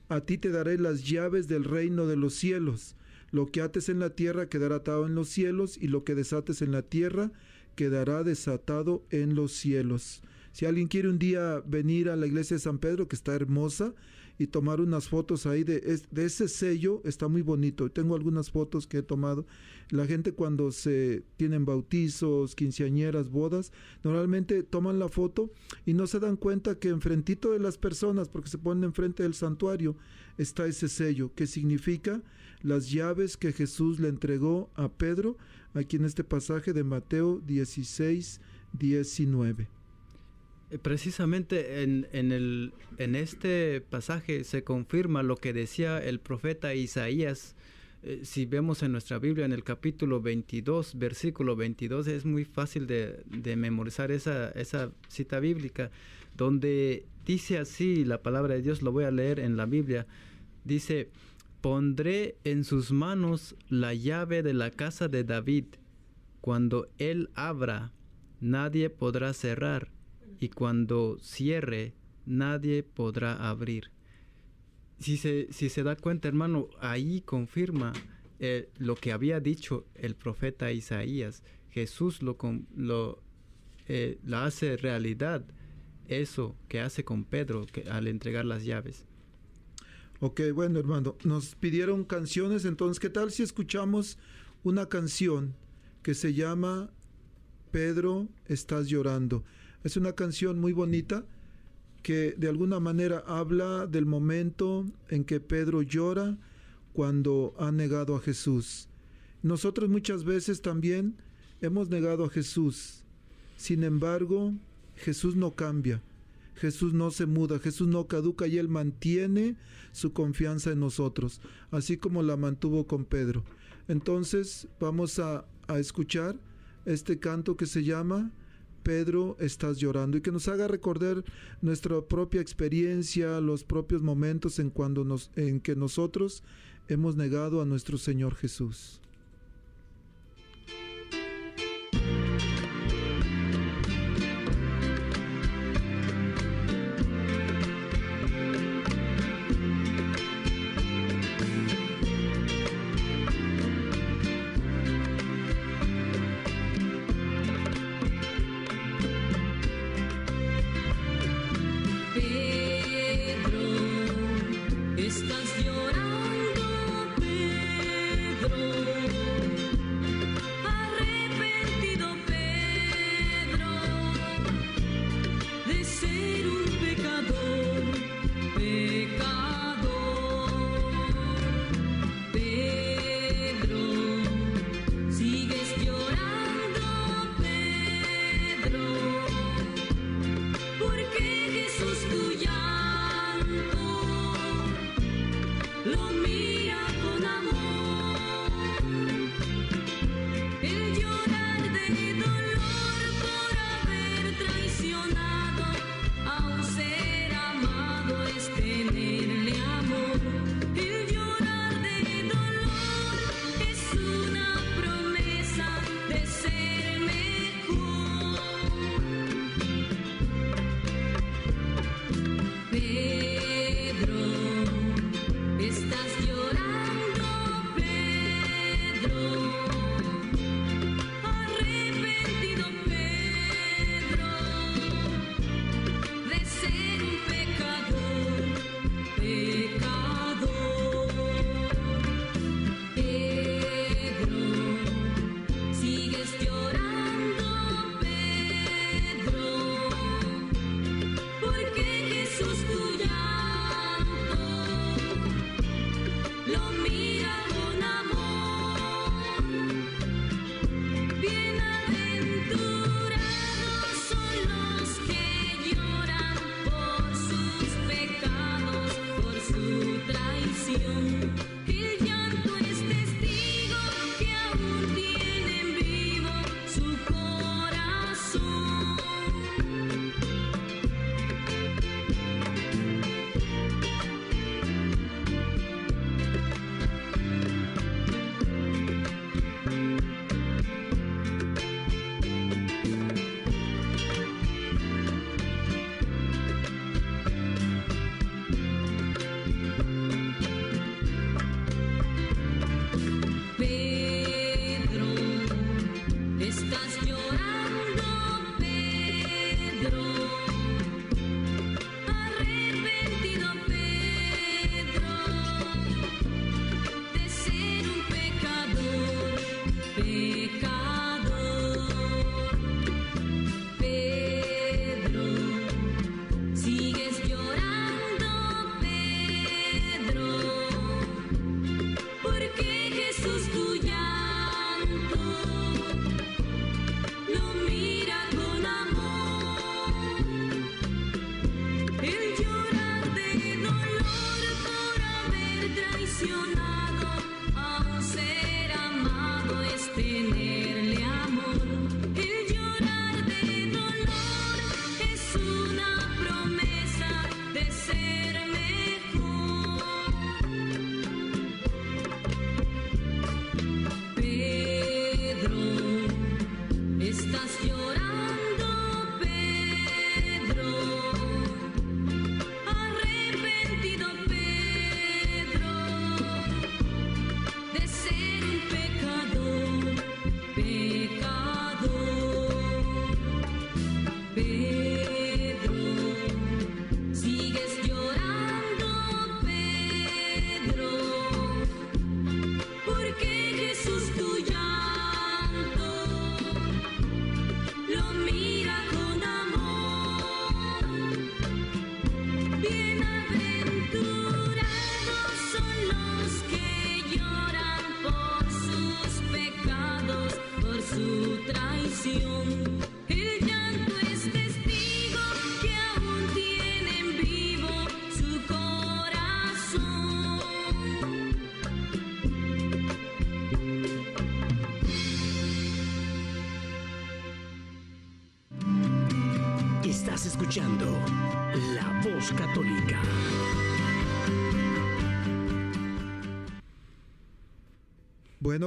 a ti te daré las llaves del reino de los cielos. Lo que ates en la tierra quedará atado en los cielos y lo que desates en la tierra quedará desatado en los cielos. Si alguien quiere un día venir a la iglesia de San Pedro, que está hermosa, y tomar unas fotos ahí de, de ese sello, está muy bonito. Tengo algunas fotos que he tomado. La gente cuando se tienen bautizos, quinceañeras, bodas, normalmente toman la foto y no se dan cuenta que enfrentito de las personas, porque se ponen enfrente del santuario, está ese sello, que significa las llaves que Jesús le entregó a Pedro, aquí en este pasaje de Mateo 16, 19. Eh, Precisamente en, en, el, en este pasaje se confirma lo que decía el profeta Isaías. Eh, si vemos en nuestra Biblia, en el capítulo 22, versículo 22, es muy fácil de, de memorizar esa, esa cita bíblica, donde dice así la palabra de Dios, lo voy a leer en la Biblia, dice, pondré en sus manos la llave de la casa de David, cuando él abra, nadie podrá cerrar y cuando cierre, nadie podrá abrir. Si se, si se da cuenta, hermano, ahí confirma eh, lo que había dicho el profeta Isaías. Jesús lo, lo, eh, la hace realidad, eso que hace con Pedro que, al entregar las llaves. Ok, bueno hermano, nos pidieron canciones, entonces, ¿qué tal si escuchamos una canción que se llama Pedro, estás llorando? Es una canción muy bonita que de alguna manera habla del momento en que Pedro llora cuando ha negado a Jesús. Nosotros muchas veces también hemos negado a Jesús. Sin embargo, Jesús no cambia. Jesús no se muda, Jesús no caduca y Él mantiene su confianza en nosotros, así como la mantuvo con Pedro. Entonces vamos a, a escuchar este canto que se llama Pedro, estás llorando y que nos haga recordar nuestra propia experiencia, los propios momentos en, cuando nos, en que nosotros hemos negado a nuestro Señor Jesús.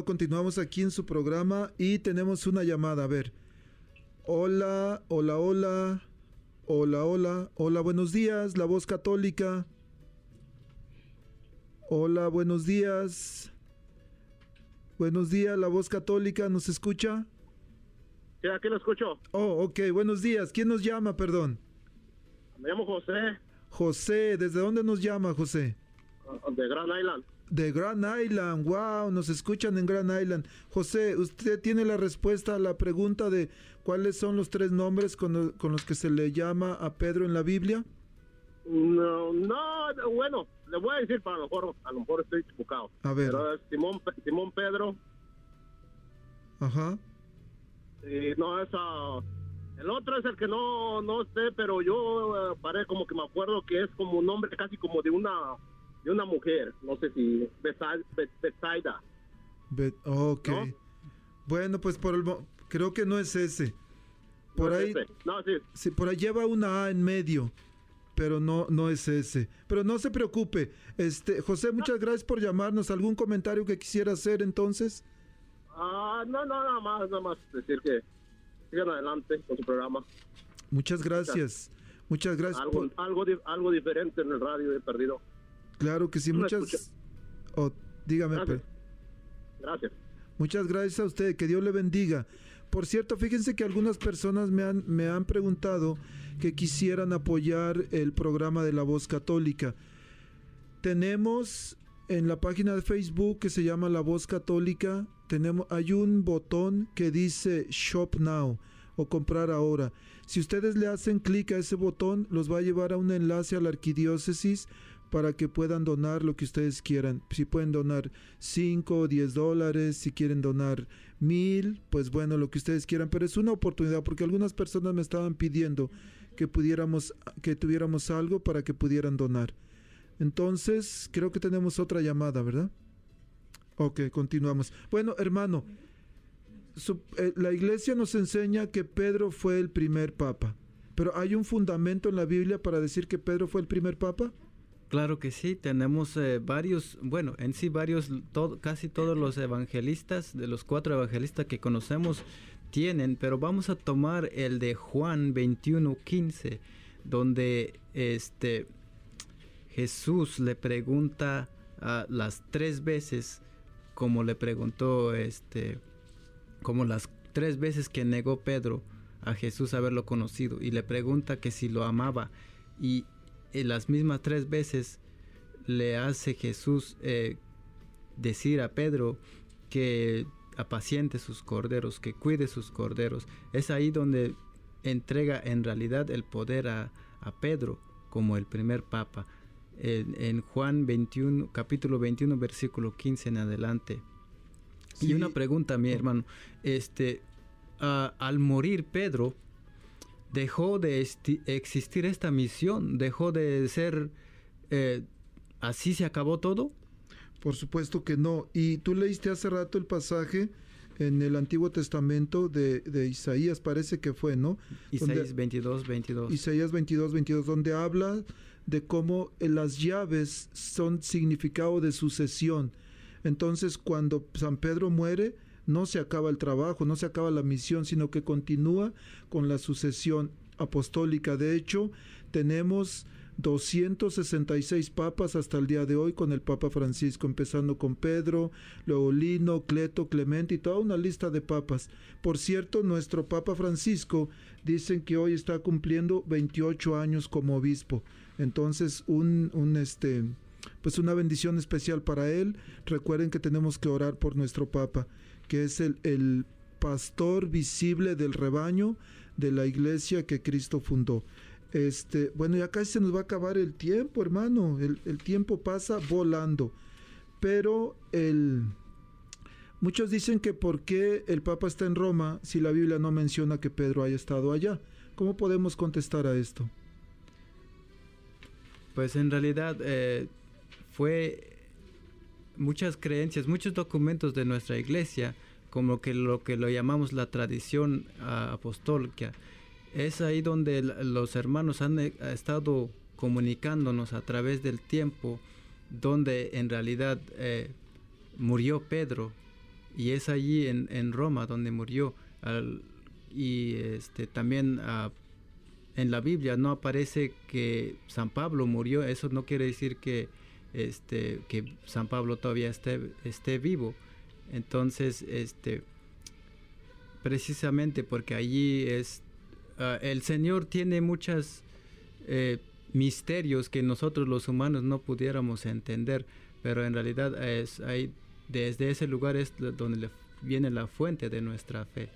Continuamos aquí en su programa y tenemos una llamada. A ver. Hola, hola, hola. Hola, hola. Hola, buenos días. La voz católica. Hola, buenos días. Buenos días, la voz católica. ¿Nos escucha? Sí, aquí lo escucho. Oh, ok. Buenos días. ¿Quién nos llama, perdón? Me llamo José, José. ¿Desde dónde nos llama, José? de Grand Island. De Grand Island, wow, nos escuchan en Grand Island. José, ¿usted tiene la respuesta a la pregunta de cuáles son los tres nombres con, lo- con los que se le llama a Pedro en la Biblia? No, no, bueno, le voy a decir para lo mejor, a lo mejor estoy equivocado. A ver. Pero Simón Pedro, Ajá. y no es ah, el otro es el que no, no sé, pero yo eh, paré como que me acuerdo que es como un nombre casi como de una, de una mujer, no sé si Bethsa- Beth- Bethsaida. Be- ok. ¿No? Bueno, pues por el creo que no es ese. Por No es ahí, ese. No, sí, sí, por ahí lleva una A en medio, pero no, no es ese. Pero no se preocupe. Este, José, muchas gracias por llamarnos. ¿Algún comentario que quisiera hacer entonces? Ah, no, no, nada más, nada más decir que sigan adelante con su programa. Muchas gracias. Muchas gracias. Algo, por- algo, algo diferente en el radio he perdido. Claro que sí, muchas. Oh, dígame. Gracias. Gracias. Muchas gracias a usted, que Dios le bendiga. Por cierto, fíjense que algunas personas me han, me han preguntado que quisieran apoyar el programa de la voz católica. Tenemos en la página de Facebook que se llama La Voz Católica, tenemos, hay un botón que dice Shop Now o comprar ahora. Si ustedes le hacen clic a ese botón, los va a llevar a un enlace a la arquidiócesis para que puedan donar lo que ustedes quieran. Si pueden donar 5 o 10 dólares, si quieren donar mil, pues bueno, lo que ustedes quieran. Pero es una oportunidad porque algunas personas me estaban pidiendo que pudiéramos, que tuviéramos algo para que pudieran donar. Entonces, creo que tenemos otra llamada, ¿verdad? Ok, continuamos. Bueno, hermano, eh, la iglesia nos enseña que Pedro fue el primer papa. Pero ¿hay un fundamento en la Biblia para decir que Pedro fue el primer papa? Claro que sí, tenemos eh, varios, bueno, en sí varios, casi todos los evangelistas, de los cuatro evangelistas que conocemos, tienen, pero vamos a tomar el de Juan 21:15, donde este Jesús le pregunta a las tres veces, como le preguntó este, como las tres veces que negó Pedro a Jesús haberlo conocido y le pregunta que si lo amaba y en las mismas tres veces le hace Jesús eh, decir a Pedro que apaciente sus corderos, que cuide sus corderos. Es ahí donde entrega en realidad el poder a, a Pedro como el primer papa. En, en Juan 21, capítulo 21, versículo 15 en adelante. Y una pregunta, mi hermano. Este, al morir Pedro, dejó de existir esta misión, dejó de ser, eh, así se acabó todo. Por supuesto que no. Y tú leíste hace rato el pasaje en el Antiguo Testamento de, de Isaías, parece que fue, ¿no? Isaías Donde- 22, 22. Isaías 22, 22, donde habla de cómo eh, las llaves son significado de sucesión. Entonces, cuando San Pedro muere, no se acaba el trabajo, no se acaba la misión, sino que continúa con la sucesión apostólica. De hecho, tenemos 266 papas hasta el día de hoy con el Papa Francisco, empezando con Pedro, luego Lino, Cleto, Clemente y toda una lista de papas. Por cierto, nuestro Papa Francisco dicen que hoy está cumpliendo 28 años como obispo. Entonces, un, un este pues una bendición especial para él. Recuerden que tenemos que orar por nuestro Papa, que es el, el pastor visible del rebaño de la iglesia que Cristo fundó. Este, bueno, ya casi se nos va a acabar el tiempo, hermano. El, el tiempo pasa volando. Pero el, muchos dicen que por qué el Papa está en Roma si la Biblia no menciona que Pedro haya estado allá. ¿Cómo podemos contestar a esto? Pues en realidad eh, fue muchas creencias, muchos documentos de nuestra iglesia, como que lo que lo llamamos la tradición ah, apostólica, es ahí donde los hermanos han eh, estado comunicándonos a través del tiempo, donde en realidad eh, murió Pedro, y es allí en, Roma donde murió. y este, también ah, en la Biblia no aparece que San Pablo murió, eso no quiere decir que, este, que San Pablo todavía esté, esté vivo. Entonces, este, precisamente porque allí es, ah, el Señor tiene muchos eh, misterios que nosotros los humanos no pudiéramos entender, pero en realidad es ahí, desde ese lugar es donde viene la fuente de nuestra fe.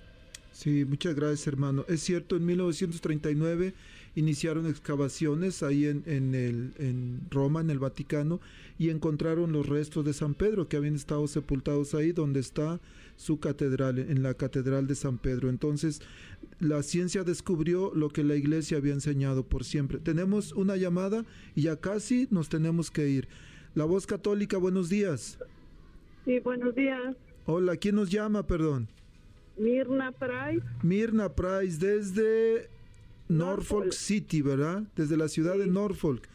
Sí, muchas gracias hermano. Es cierto, en 1939 iniciaron excavaciones ahí en, en, el, en Roma, en el Vaticano, y encontraron los restos de San Pedro que habían estado sepultados ahí donde está su catedral, en la Catedral de San Pedro. Entonces, la ciencia descubrió lo que la iglesia había enseñado por siempre. Tenemos una llamada y ya casi nos tenemos que ir. La voz católica, buenos días. Sí, buenos días. Hola, ¿quién nos llama, perdón? Mirna Price. Mirna Price, desde Norfolk, City, ¿verdad? Desde la ciudad de Norfolk.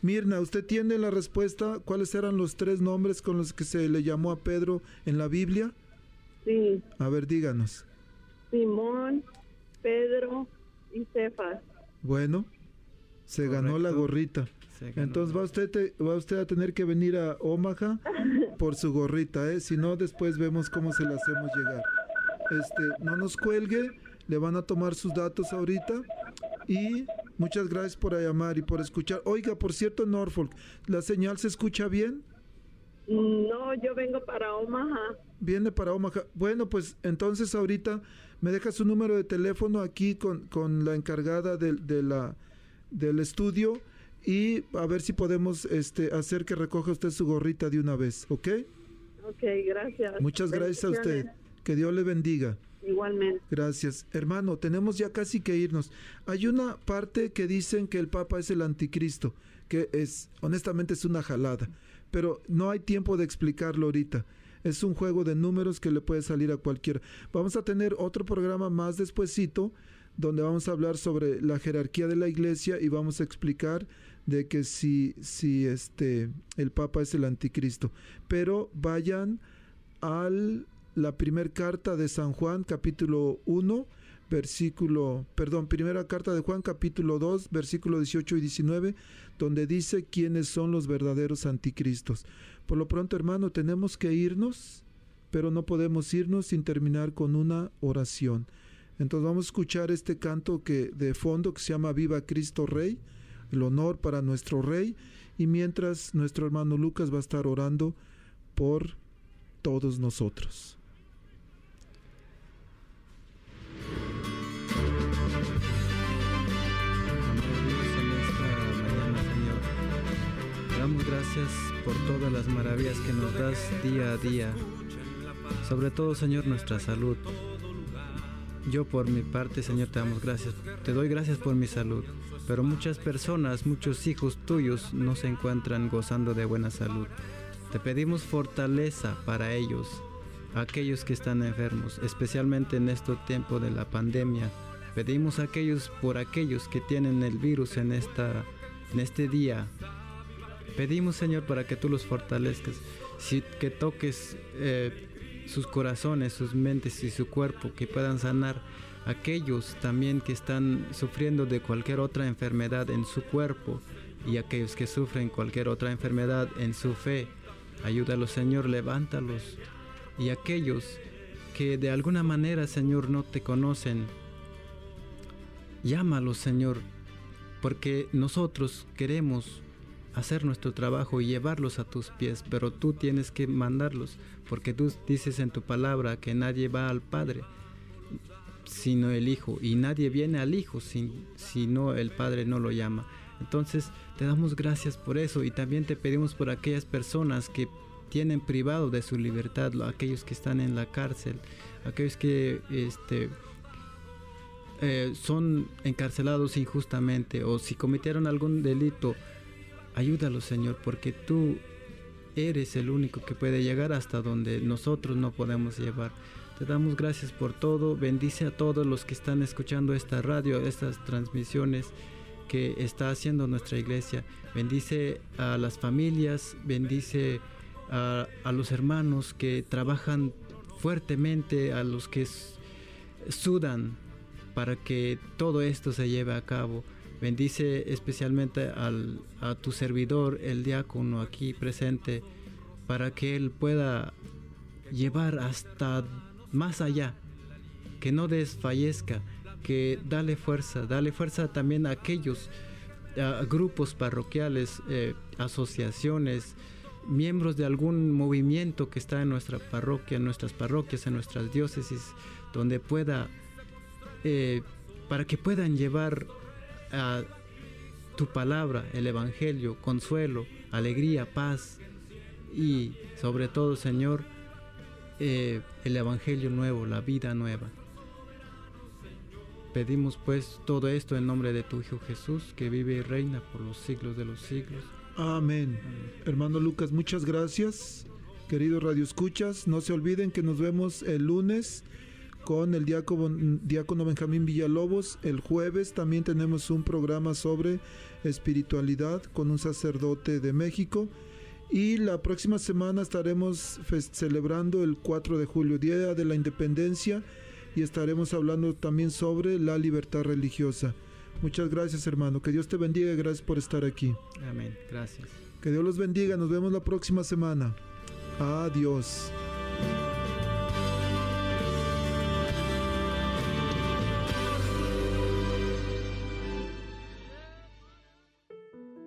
Mirna, ¿usted tiene la respuesta? ¿Cuáles eran los tres nombres con los que se le llamó a Pedro en la Biblia? Sí. A ver, díganos. Simón, Pedro y Cefas. Bueno, se ganó la gorrita. Entonces va usted, va usted a tener que venir a Omaha por su gorrita, ¿eh? Si no, después vemos cómo se la hacemos llegar. Este, no nos cuelgue, le van a tomar sus datos ahorita y muchas gracias por llamar y por escuchar. Oiga, por cierto, Norfolk, ¿la señal se escucha bien? No, yo vengo para Omaha. Viene para Omaha. Bueno, pues entonces ahorita me deja su número de teléfono aquí con, con la encargada de, la, del estudio y a ver si podemos este, hacer que recoja usted su gorrita de una vez, ¿ok? Ok, gracias. Muchas gracias a usted. Que Dios le bendiga. Igualmente. Gracias. Hermano, tenemos ya casi que irnos. Hay una parte que dicen que el Papa es el anticristo, que es, honestamente, es una jalada, pero no hay tiempo de explicarlo ahorita. Es un juego de números que le puede salir a cualquiera. Vamos a tener otro programa más despuesito donde vamos a hablar sobre la jerarquía de la iglesia y vamos a explicar de que si, si este, el Papa es el anticristo. Pero vayan al la primera carta de San Juan, capítulo 1, versículo, perdón, primera carta de Juan, capítulo 2, versículo 18 y 19, donde dice quiénes son los verdaderos anticristos. Por lo pronto, hermano, tenemos que irnos, pero no podemos irnos sin terminar con una oración. Entonces vamos a escuchar este canto que de fondo que se llama Viva Cristo Rey, el honor para nuestro Rey, y mientras nuestro hermano Lucas va a estar orando por todos nosotros. Damos gracias por todas las maravillas que nos das día a día. Sobre todo, Señor, nuestra salud. Yo por mi parte, Señor, te damos gracias. Te doy gracias por mi salud. Pero muchas personas, muchos hijos tuyos no se encuentran gozando de buena salud. Te pedimos fortaleza para ellos, aquellos que están enfermos, especialmente en este tiempo de la pandemia. Pedimos aquellos por aquellos que tienen el virus en esta en este día Pedimos, Señor, para que tú los fortalezcas, que toques eh, sus corazones, sus mentes y su cuerpo, que puedan sanar aquellos también que están sufriendo de cualquier otra enfermedad en su cuerpo y aquellos que sufren cualquier otra enfermedad en su fe. Ayúdalos, Señor, levántalos. Y aquellos que de alguna manera, Señor, no te conocen, llámalos, Señor, porque nosotros queremos hacer nuestro trabajo y llevarlos a tus pies, pero tú tienes que mandarlos, porque tú dices en tu palabra que nadie va al Padre sino el Hijo, y nadie viene al Hijo si, si no el Padre no lo llama. Entonces te damos gracias por eso y también te pedimos por aquellas personas que tienen privado de su libertad, aquellos que están en la cárcel, aquellos que este, eh, son encarcelados injustamente o si cometieron algún delito Ayúdalo, Señor, porque tú eres el único que puede llegar hasta donde nosotros no podemos llevar. Te damos gracias por todo. Bendice a todos los que están escuchando esta radio, estas transmisiones que está haciendo nuestra iglesia. Bendice a las familias, bendice a, a los hermanos que trabajan fuertemente, a los que sudan para que todo esto se lleve a cabo. Bendice especialmente al, a tu servidor, el diácono aquí presente, para que él pueda llevar hasta más allá, que no desfallezca, que dale fuerza, dale fuerza también a aquellos grupos parroquiales, eh, asociaciones, miembros de algún movimiento que está en nuestra parroquia, en nuestras parroquias, en nuestras diócesis, donde pueda, eh, para que puedan llevar a tu palabra, el Evangelio, consuelo, alegría, paz y sobre todo, Señor, eh, el Evangelio nuevo, la vida nueva. Pedimos pues todo esto en nombre de tu Hijo Jesús, que vive y reina por los siglos de los siglos. Amén. Hermano Lucas, muchas gracias. Queridos Radio Escuchas, no se olviden que nos vemos el lunes con el diácono, diácono Benjamín Villalobos. El jueves también tenemos un programa sobre espiritualidad con un sacerdote de México. Y la próxima semana estaremos celebrando el 4 de julio, Día de la Independencia, y estaremos hablando también sobre la libertad religiosa. Muchas gracias hermano, que Dios te bendiga y gracias por estar aquí. Amén, gracias. Que Dios los bendiga, nos vemos la próxima semana. Adiós.